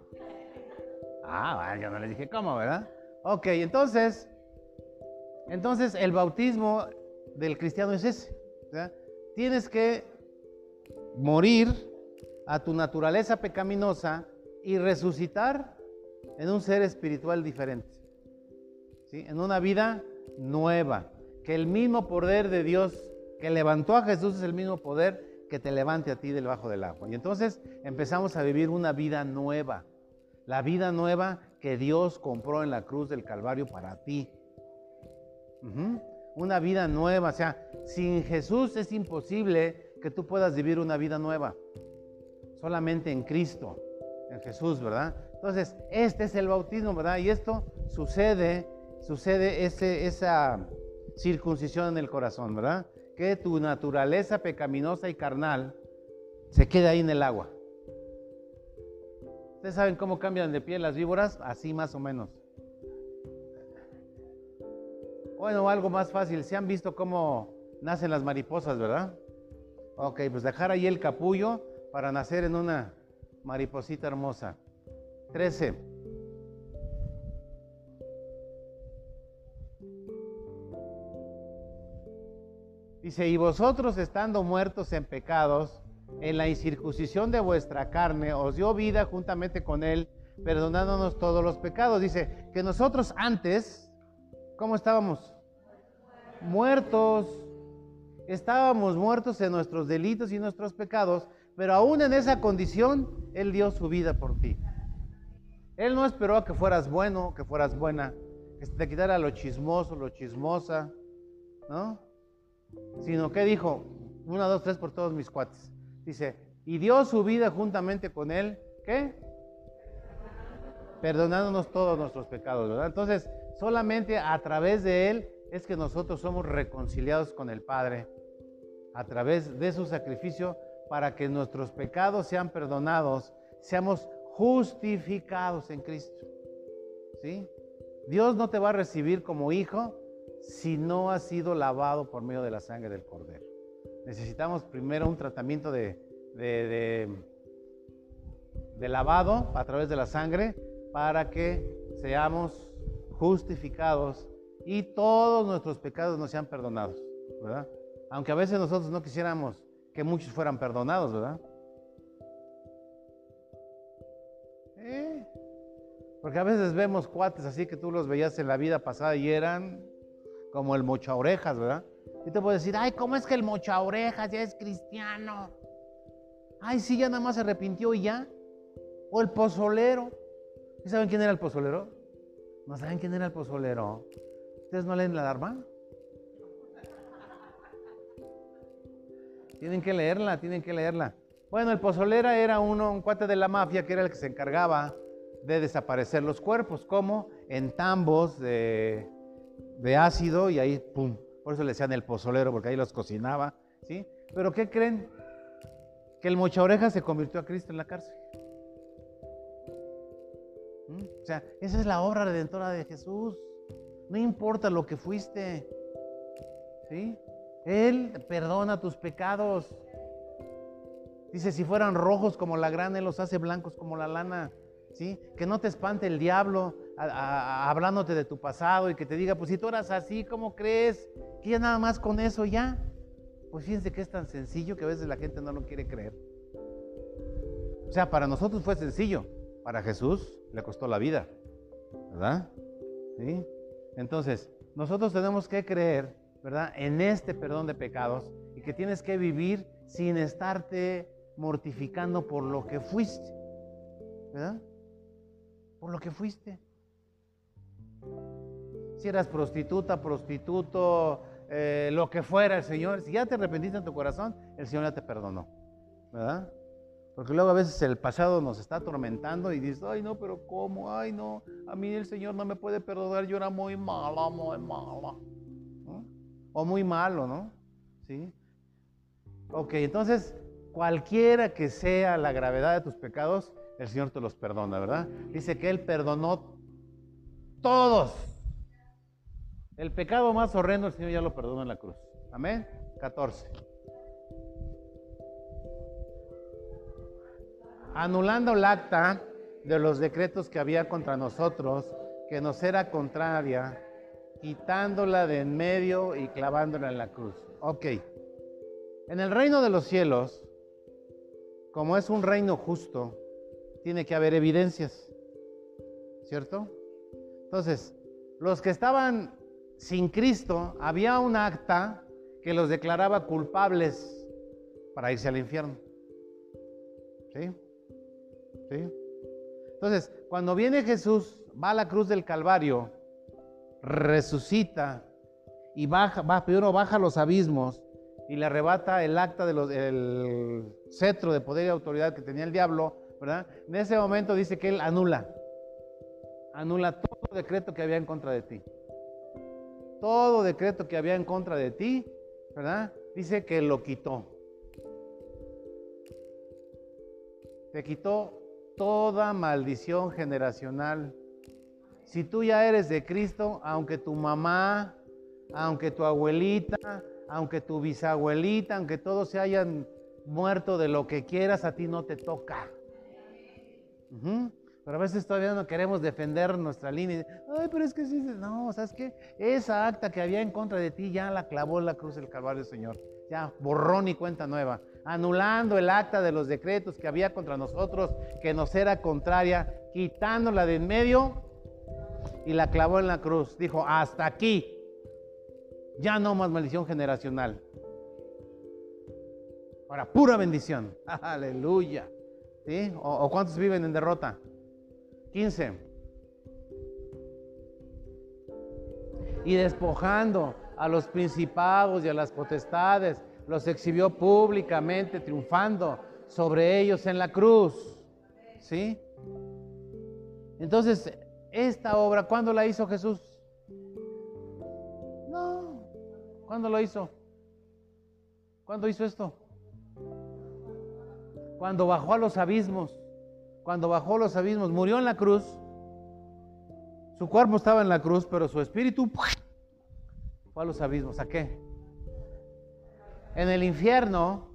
Ah, yo no le dije cómo, ¿verdad? Ok, entonces, entonces el bautismo del cristiano es ese. Tienes que morir a tu naturaleza pecaminosa y resucitar en un ser espiritual diferente, ¿sí? en una vida nueva, que el mismo poder de Dios que levantó a Jesús es el mismo poder que te levante a ti debajo del agua. Y entonces empezamos a vivir una vida nueva, la vida nueva que Dios compró en la cruz del Calvario para ti. Una vida nueva, o sea, sin Jesús es imposible que tú puedas vivir una vida nueva. Solamente en Cristo, en Jesús, ¿verdad? Entonces, este es el bautismo, ¿verdad? Y esto sucede, sucede ese, esa circuncisión en el corazón, ¿verdad? Que tu naturaleza pecaminosa y carnal se quede ahí en el agua. ¿Ustedes saben cómo cambian de piel las víboras? Así más o menos. Bueno, algo más fácil. ¿Se han visto cómo nacen las mariposas, verdad? Ok, pues dejar ahí el capullo para nacer en una mariposita hermosa. 13. Dice, y vosotros estando muertos en pecados, en la incircuncisión de vuestra carne, os dio vida juntamente con él, perdonándonos todos los pecados. Dice que nosotros antes, ¿cómo estábamos? Muertos. Estábamos muertos en nuestros delitos y nuestros pecados, pero aún en esa condición, Él dio su vida por ti. Él no esperó a que fueras bueno, que fueras buena, que te quitara lo chismoso, lo chismosa, ¿no? sino que dijo, una, dos, tres por todos mis cuates. Dice, y dio su vida juntamente con él, ¿qué? Perdonándonos todos nuestros pecados, ¿verdad? Entonces, solamente a través de él es que nosotros somos reconciliados con el Padre, a través de su sacrificio, para que nuestros pecados sean perdonados, seamos justificados en Cristo. ¿Sí? Dios no te va a recibir como hijo si no has sido lavado por medio de la sangre del Cordero. Necesitamos primero un tratamiento de, de, lavado a través de la sangre para que seamos justificados y todos nuestros pecados nos sean perdonados, ¿verdad? Aunque a veces nosotros no quisiéramos que muchos fueran perdonados, ¿verdad? Porque a veces vemos cuates así que tú los veías en la vida pasada y eran como el mocha orejas, ¿verdad? Y te puedo decir, ay, ¿cómo es que el mocha orejas ya es cristiano? Ay, sí, ya nada más se arrepintió y ya. O el pozolero. ¿Y saben quién era el pozolero? ¿No saben quién era el pozolero? ¿Ustedes no leen la alarma? Tienen que leerla, tienen que leerla. Bueno, el pozolero era uno, un cuate de la mafia que era el que se encargaba de desaparecer los cuerpos, como en tambos de, de ácido y ahí, pum. Por eso le decían el pozolero, porque ahí los cocinaba, ¿sí? Pero ¿qué creen? Que el mocha oreja se convirtió a Cristo en la cárcel. ¿Mm? O sea, esa es la obra redentora de Jesús. No importa lo que fuiste, ¿sí? Él perdona tus pecados. Dice, si fueran rojos como la grana, Él los hace blancos como la lana. ¿Sí? Que no te espante el diablo hablándote de tu pasado y que te diga, pues si tú eras así, ¿cómo crees? Que ya nada más con eso ya. Pues fíjense que es tan sencillo que a veces la gente no lo quiere creer. O sea, para nosotros fue sencillo, para Jesús le costó la vida, ¿verdad? ¿Sí? Entonces, nosotros tenemos que creer, ¿verdad? En este perdón de pecados y que tienes que vivir sin estarte mortificando por lo que fuiste, ¿verdad? Por lo que fuiste. Si eras prostituta, prostituto, eh, lo que fuera el Señor, si ya te arrepentiste en tu corazón, el Señor ya te perdonó, ¿verdad? Porque luego a veces el pasado nos está atormentando y dices, ay no, pero ¿cómo? Ay no, a mí el Señor no me puede perdonar, yo era muy mala, muy mala. O muy malo, ¿no? ¿Sí? Ok, entonces, cualquiera que sea la gravedad de tus pecados, el Señor te los perdona, ¿verdad? Dice que Él perdonó todos. El pecado más horrendo el Señor ya lo perdonó en la cruz. Amén. 14. Anulando el acta de los decretos que había contra nosotros, que nos era contraria, quitándola de en medio y clavándola en la cruz. Ok. En el reino de los cielos, como es un reino justo, tiene que haber evidencias. ¿Cierto? Entonces, los que estaban sin Cristo, había un acta que los declaraba culpables para irse al infierno. ¿Sí? ¿Sí? Entonces, cuando viene Jesús, va a la cruz del Calvario, resucita y baja, va, primero baja los abismos y le arrebata el acta del cetro de poder y autoridad que tenía el diablo, ¿verdad? En ese momento dice que él anula, anula todo decreto que había en contra de ti. Todo decreto que había en contra de ti, ¿verdad? Dice que lo quitó. Te quitó toda maldición generacional. Si tú ya eres de Cristo, aunque tu mamá, aunque tu abuelita, aunque tu bisabuelita, aunque todos se hayan muerto de lo que quieras, a ti no te toca. Pero a veces todavía no queremos defender nuestra línea. Ay, pero es que sí, no, ¿sabes qué? Esa acta que había en contra de ti ya la clavó en la cruz del Calvario, Señor. Ya, borrón y cuenta nueva. Anulando el acta de los decretos que había contra nosotros, que nos era contraria, quitándola de en medio y la clavó en la cruz. Dijo, hasta aquí. Ya no más maldición generacional. Ahora, pura bendición. Aleluya. ¿Sí? ¿O, cuántos viven en derrota? 15. y despojando a los principados y a las potestades, los exhibió públicamente, triunfando sobre ellos en la cruz. ¿Sí? Entonces, esta obra, ¿cuándo la hizo Jesús? No. ¿Cuándo lo hizo? ¿Cuándo hizo esto? Cuando bajó a los abismos. Cuando bajó los abismos, murió en la cruz. Su cuerpo estaba en la cruz, pero su espíritu fue a los abismos. ¿A qué? En el infierno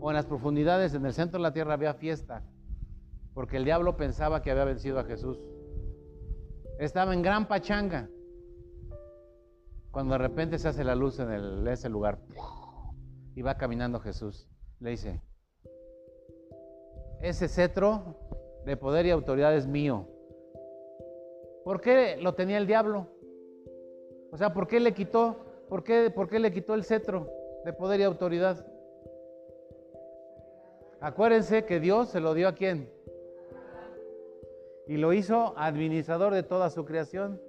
o en las profundidades, en el centro de la tierra había fiesta, porque el diablo pensaba que había vencido a Jesús. Estaba en gran pachanga, cuando de repente se hace la luz en ese lugar y va caminando Jesús. Le dice, ese cetro de poder y autoridad es mío. ¿Por qué lo tenía el diablo? O sea, ¿por qué le quitó? ¿Por qué, por qué le quitó el cetro de poder y autoridad? Acuérdense que Dios se lo dio a quién. Y lo hizo administrador de toda su creación.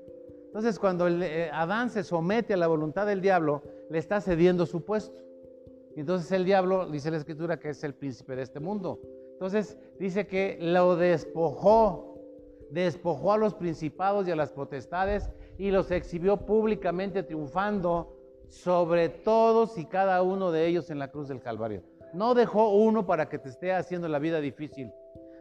Entonces, cuando eh, Adán se somete a la voluntad del diablo, le está cediendo su puesto. Entonces el diablo, dice la escritura, que es el príncipe de este mundo. Entonces dice que lo despojó, despojó a los principados y a las potestades y los exhibió públicamente triunfando sobre todos y cada uno de ellos en la cruz del Calvario. No dejó uno para que te esté haciendo la vida difícil.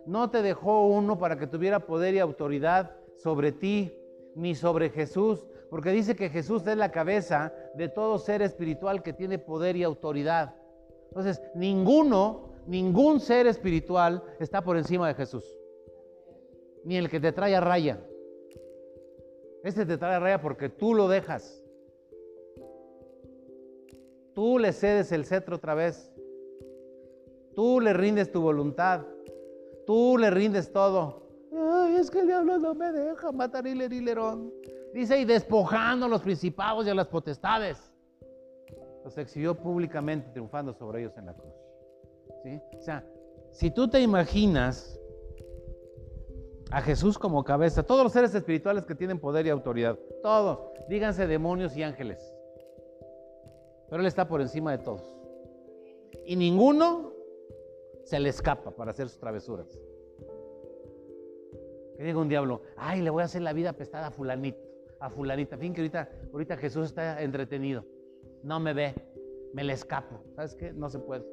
No te dejó uno para que tuviera poder y autoridad sobre ti, ni sobre Jesús, porque dice que Jesús es la cabeza de todo ser espiritual que tiene poder y autoridad. Entonces, ninguno, ningún ser espiritual está por encima de Jesús. Ni el que te trae a raya. Este te trae a raya porque tú lo dejas. Tú le cedes el cetro otra vez. Tú le rindes tu voluntad. Tú le rindes todo. Ay, es que el diablo no me deja matar hiler hilerón. Dice, y despojando a los principados y a las potestades. Los exhibió públicamente triunfando sobre ellos en la cruz. O sea, si tú te imaginas a Jesús como cabeza, todos los seres espirituales que tienen poder y autoridad, todos, díganse demonios y ángeles. Pero Él está por encima de todos. Y ninguno se le escapa para hacer sus travesuras. Que diga un diablo, ay, le voy a hacer la vida pestada a fulanito, a fulanita. Fin que ahorita, ahorita Jesús está entretenido. No me ve, me le escapo. ¿Sabes qué? No se puede.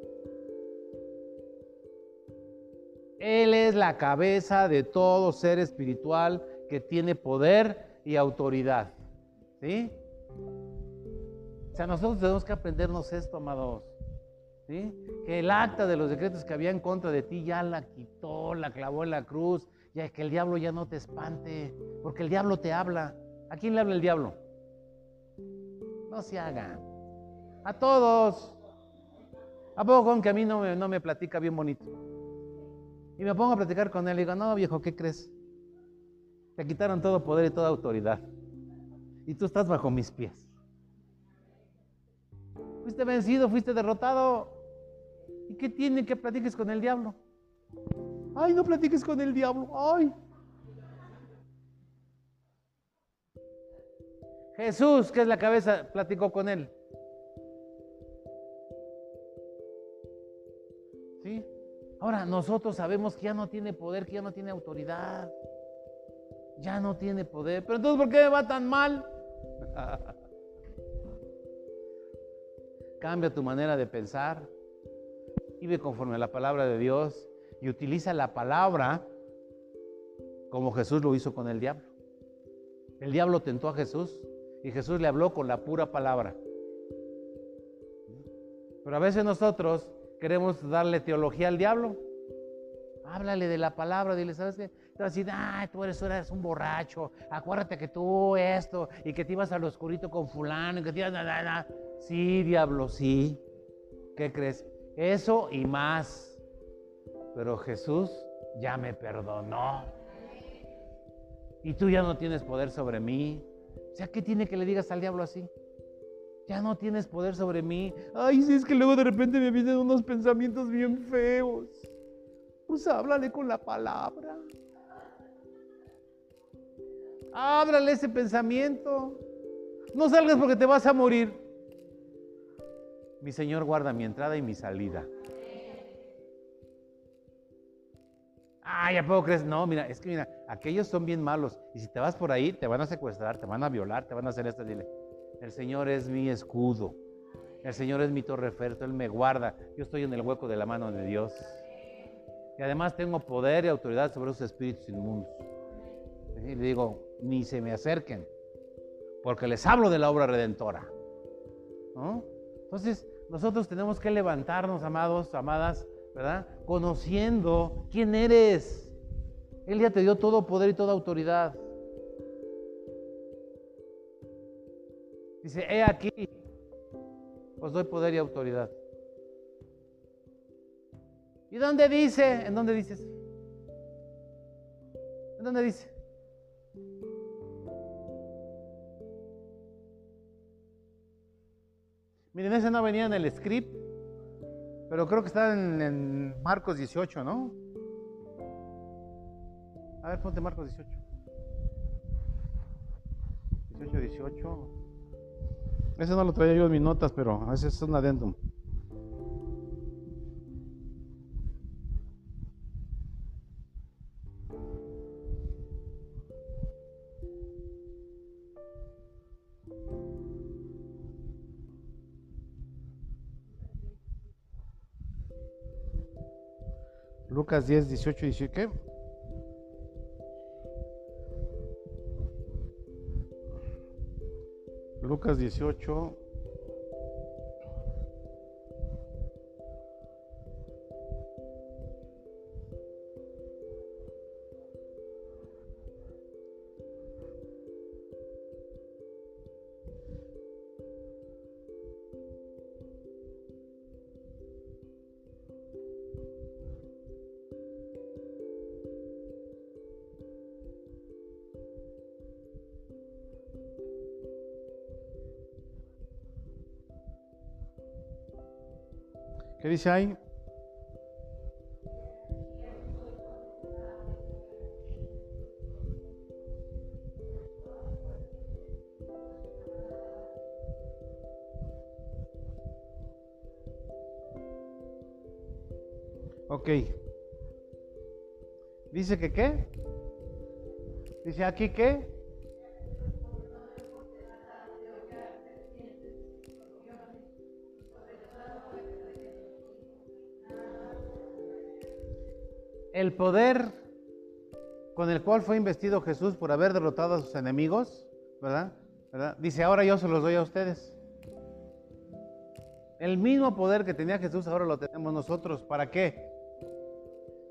Él es la cabeza de todo ser espiritual que tiene poder y autoridad. ¿Sí? O sea, nosotros tenemos que aprendernos esto, amados. Que el acta de los decretos que había en contra de ti ya la quitó, la clavó en la cruz, ya que el diablo ya no te espante, porque el diablo te habla. ¿A quién le habla el diablo? No se hagan. A todos. ¿A poco que a mí no me, no me platica bien bonito? Y me pongo a platicar con él y digo, no viejo, ¿qué crees? Te quitaron todo poder y toda autoridad. Y tú estás bajo mis pies. Fuiste vencido, fuiste derrotado. ¿Y qué tiene que platiques con el diablo? Ay, no platiques con el diablo. Ay. Jesús, que es la cabeza, platicó con él. Ahora, nosotros sabemos que ya no tiene poder, que ya no tiene autoridad. Ya no tiene poder. Pero entonces, ¿por qué me va tan mal? Cambia tu manera de pensar. Vive conforme a la palabra de Dios y utiliza la palabra como Jesús lo hizo con el diablo. El diablo tentó a Jesús y Jesús le habló con la pura palabra. Pero a veces nosotros queremos darle teología al diablo. Háblale de la palabra, dile, ¿sabes qué? Te vas a decir, ay, tú eres, eres, un borracho, acuérdate que tú esto, y que te ibas al oscurito con fulano, y que te ibas, nada, Sí, diablo, sí. ¿Qué crees? Eso y más. Pero Jesús ya me perdonó. Y tú ya no tienes poder sobre mí. O sea, ¿qué tiene que le digas al diablo así? Ya no tienes poder sobre mí. Ay, si es que luego de repente me vienen unos pensamientos bien feos. Pues háblale con la palabra. Ábrale ese pensamiento. No salgas porque te vas a morir. Mi Señor guarda mi entrada y mi salida. Ah, ya puedo creer. No, mira, es que mira, aquellos son bien malos. Y si te vas por ahí, te van a secuestrar, te van a violar, te van a hacer esto. Dile, el Señor es mi escudo. El Señor es mi torre Él me guarda. Yo estoy en el hueco de la mano de Dios. Y además tengo poder y autoridad sobre esos espíritus inmundos. Y le digo, ni se me acerquen, porque les hablo de la obra redentora. Entonces, nosotros tenemos que levantarnos, amados, amadas, ¿verdad? Conociendo quién eres. Él ya te dio todo poder y toda autoridad. Dice, he aquí, os doy poder y autoridad. ¿Y dónde dice? ¿En dónde dices? ¿En dónde dice? Miren, ese no venía en el script, pero creo que está en, en Marcos 18, ¿no? A ver, ponte Marcos 18. 18, 18. Ese no lo traía yo en mis notas, pero ese es un adendum. Lucas 10, 18 y 18. ¿Qué? Lucas 18. Dice ahí? Ok. Dice que qué? Dice aquí qué? Poder con el cual fue investido Jesús por haber derrotado a sus enemigos, ¿verdad? Dice, ahora yo se los doy a ustedes. El mismo poder que tenía Jesús ahora lo tenemos nosotros. ¿Para qué?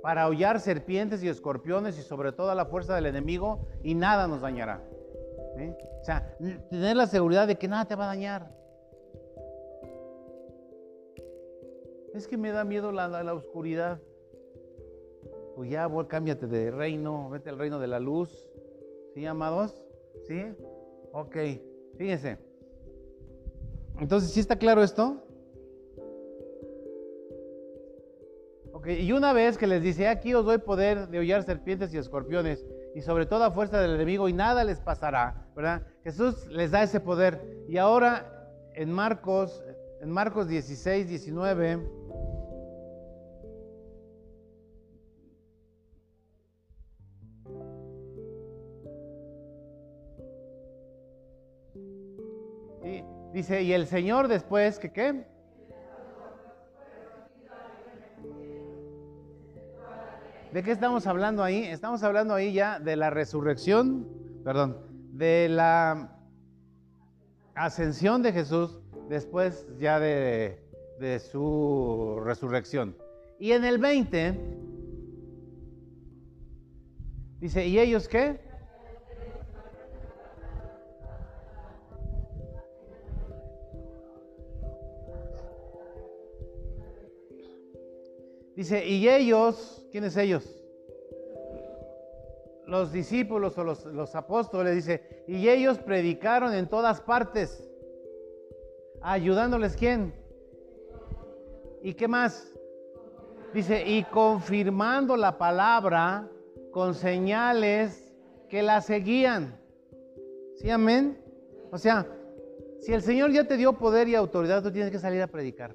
Para aullar serpientes y escorpiones y sobre toda la fuerza del enemigo y nada nos dañará. O sea, tener la seguridad de que nada te va a dañar. Es que me da miedo la, la oscuridad pues ya, cámbiate de reino, vete al reino de la luz. ¿Sí, amados? ¿Sí? Ok, fíjense. Entonces, ¿sí está claro esto? Ok, y una vez que les dice, aquí os doy poder de hollar serpientes y escorpiones, y sobre toda fuerza del enemigo, y nada les pasará, ¿verdad? Jesús les da ese poder. Y ahora, en Marcos, en Marcos 16, 19, Dice, y el Señor después, ¿que qué? ¿De qué estamos hablando ahí? Estamos hablando ahí ya de la resurrección, perdón, de la ascensión de Jesús después ya de, de su resurrección. Y en el 20, dice, ¿y ellos qué? Dice, y ellos, ¿quiénes ellos? Los discípulos o los, los apóstoles, dice, y ellos predicaron en todas partes, ayudándoles quién? ¿Y qué más? Dice, y confirmando la palabra con señales que la seguían. ¿Sí, amén? O sea, si el Señor ya te dio poder y autoridad, tú tienes que salir a predicar.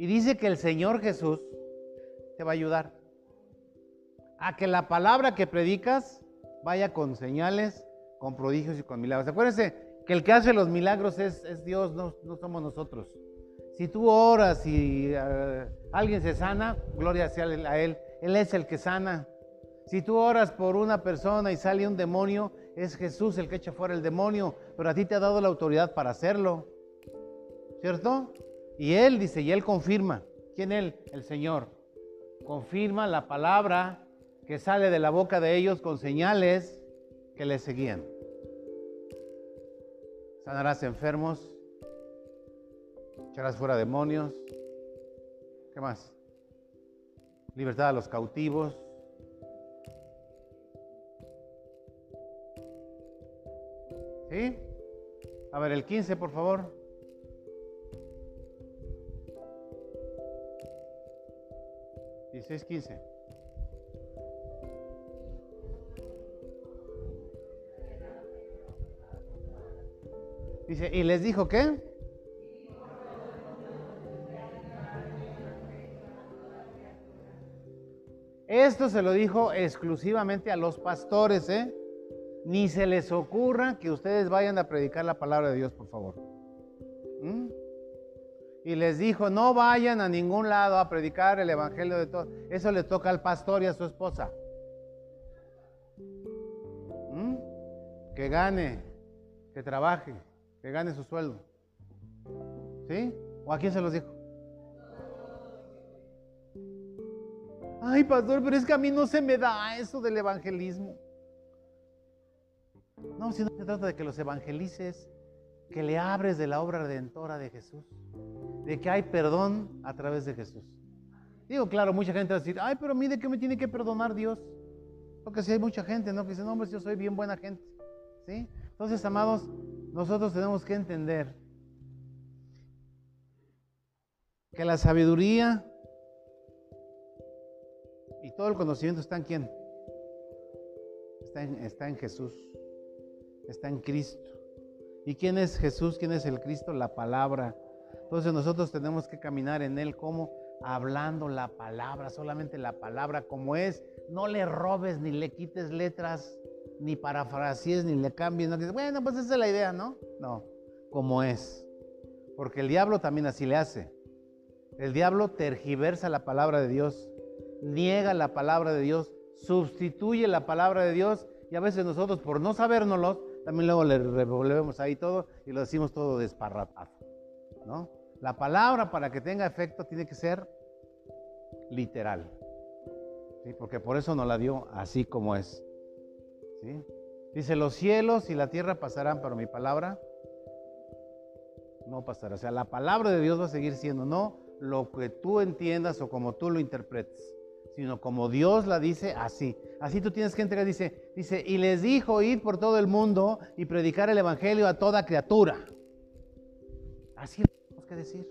Y dice que el Señor Jesús te va a ayudar a que la palabra que predicas vaya con señales, con prodigios y con milagros. Acuérdense que el que hace los milagros es, Dios, no, somos nosotros. Si tú oras y eh, alguien se sana, gloria sea a Él. Él es el que sana. Si tú oras por una persona y sale un demonio, es Jesús el que echa fuera el demonio, pero a ti te ha dado la autoridad para hacerlo. ¿Cierto? Y Él dice, y Él confirma. ¿Quién Él? El Señor. Confirma la palabra que sale de la boca de ellos con señales que les seguían. Sanarás enfermos, echarás fuera demonios. ¿Qué más? Libertad a los cautivos. ¿Sí? A ver, el 15, por favor. Dieciséis, quince. Dice, ¿y les dijo qué? Esto se lo dijo exclusivamente a los pastores, ¿eh? Ni se les ocurra que ustedes vayan a predicar la palabra de Dios, por favor. ¿Mm? Y les dijo, no vayan a ningún lado a predicar el evangelio de todo. Eso le toca al pastor y a su esposa. ¿Mm? Que gane, que trabaje que gane su sueldo. ¿Sí? ¿O a quién se los dijo? Ay, pastor, pero es que a mí no se me da eso del evangelismo. No, si no se trata de que los evangelices, que le abres de la obra redentora de Jesús, de que hay perdón a través de Jesús. Digo, claro, mucha gente va a decir, ay, pero a mí de me tiene que perdonar Dios. Porque si hay mucha gente, ¿no? Que dice, no, hombre, yo soy bien buena gente. ¿Sí? Entonces, amados, nosotros tenemos que entender que la sabiduría y todo el conocimiento está en quién? Está en, está en Jesús, está en Cristo. ¿Y quién es Jesús? ¿Quién es el Cristo? La palabra. Entonces nosotros tenemos que caminar en Él como hablando la palabra, solamente la palabra como es. No le robes ni le quites letras ni parafrasees, ni le cambies, no dices, bueno, pues esa es la idea, ¿no? No, como es. Porque el diablo también así le hace. El diablo tergiversa la palabra de Dios, niega la palabra de Dios, sustituye la palabra de Dios y a veces nosotros por no sabérnoslo, también luego le revolvemos ahí todo y lo decimos todo desparratado, ¿no? La palabra para que tenga efecto tiene que ser literal, ¿sí? porque por eso nos la dio así como es. Dice, los cielos y la tierra pasarán, pero mi palabra no pasará. O sea, la palabra de Dios va a seguir siendo, no lo que tú entiendas o como tú lo interpretes, sino como Dios la dice así. Así tú tienes que entregar, dice, dice, y les dijo, ir por todo el mundo y predicar el Evangelio a toda criatura. Así tenemos decir.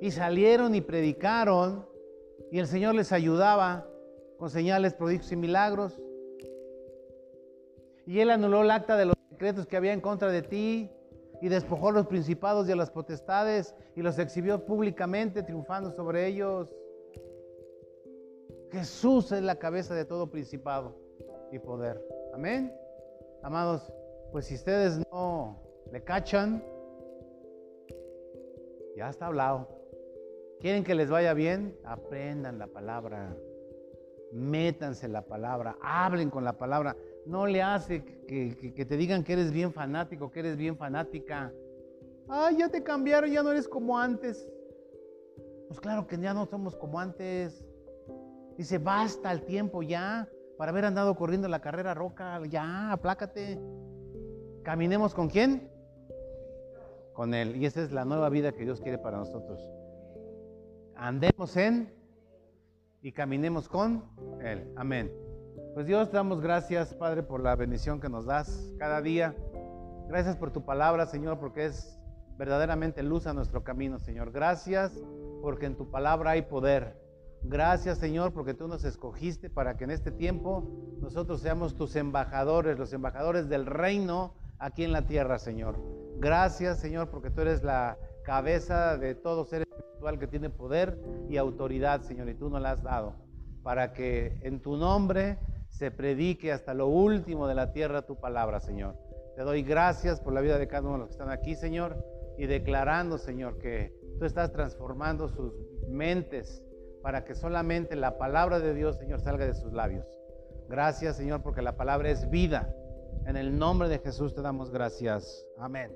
Y salieron y predicaron, y el Señor les ayudaba con señales, prodigios y milagros. Y él anuló el acta de los decretos que había en contra de ti y despojó a los principados y a las potestades y los exhibió públicamente triunfando sobre ellos. Jesús es la cabeza de todo principado y poder. Amén. Amados, pues si ustedes no le cachan, ya está hablado. ¿Quieren que les vaya bien? Aprendan la palabra. Métanse la palabra. Hablen con la palabra no le hace que, te digan que eres bien fanático, que eres bien fanática. Ay, ya te cambiaron, ya no eres como antes. Pues claro que ya no somos como antes. Dice, basta el tiempo ya para haber andado corriendo la carrera roca. Ya, aplácate. Caminemos con quién? Y esa es la nueva vida que Dios quiere para nosotros. Andemos en y caminemos con Él. Amén. Pues Dios, damos gracias, Padre, por la bendición que nos das cada día. Gracias por tu palabra, Señor, porque es verdaderamente luz a nuestro camino, Señor. Gracias porque en tu palabra hay poder. Gracias Señor porque tú nos escogiste para que en este tiempo nosotros seamos tus embajadores, los embajadores del reino aquí en la tierra, Señor. Gracias Señor porque tú eres la cabeza de todo ser espiritual que tiene poder y autoridad, Señor, y tú nos la has dado para que en tu nombre se predique hasta lo último de la tierra tu palabra, Señor. Te doy gracias por la vida de cada uno de los que están aquí, Señor, y declarando, Señor, que tú estás transformando sus mentes para que solamente la palabra de Dios, Señor, salga de sus labios. Gracias, Señor, porque la palabra es vida. En el nombre de Jesús te damos gracias. Amén.